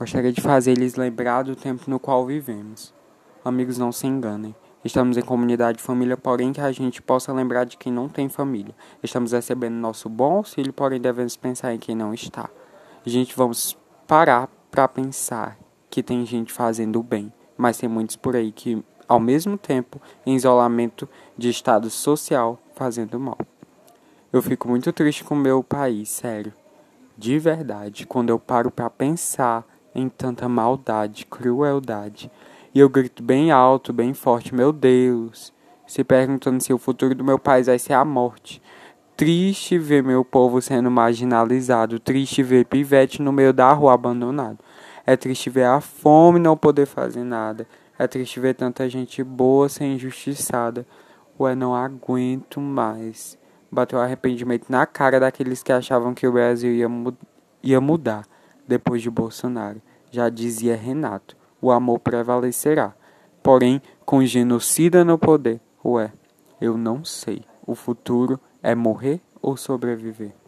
Gostaria de fazer lhes lembrar do tempo no qual vivemos. Amigos, não se enganem. Estamos em comunidade e família, porém que a gente possa lembrar de quem não tem família. Estamos recebendo nosso bom auxílio, porém devemos pensar em quem não está. Gente, vamos parar para pensar que tem gente fazendo bem, mas tem muitos por aí que, ao mesmo tempo, em isolamento de estado social, fazendo mal. Eu fico muito triste com o meu país, sério. De verdade, quando eu paro para pensar em tanta maldade, crueldade, e eu grito bem alto, bem forte, meu Deus, se perguntando se o futuro do meu país vai ser a morte. Triste ver meu povo sendo marginalizado, triste ver pivete no meio da rua abandonado. É triste ver a fome não poder fazer nada. É triste ver tanta gente boa ser injustiçada. Ué, não aguento mais. Bateu arrependimento na cara daqueles que achavam que o Brasil ia, mu ia mudar depois de Bolsonaro. Já dizia Renato: o amor prevalecerá. Porém, com genocida no poder, ué, eu não sei. O futuro é morrer ou sobreviver?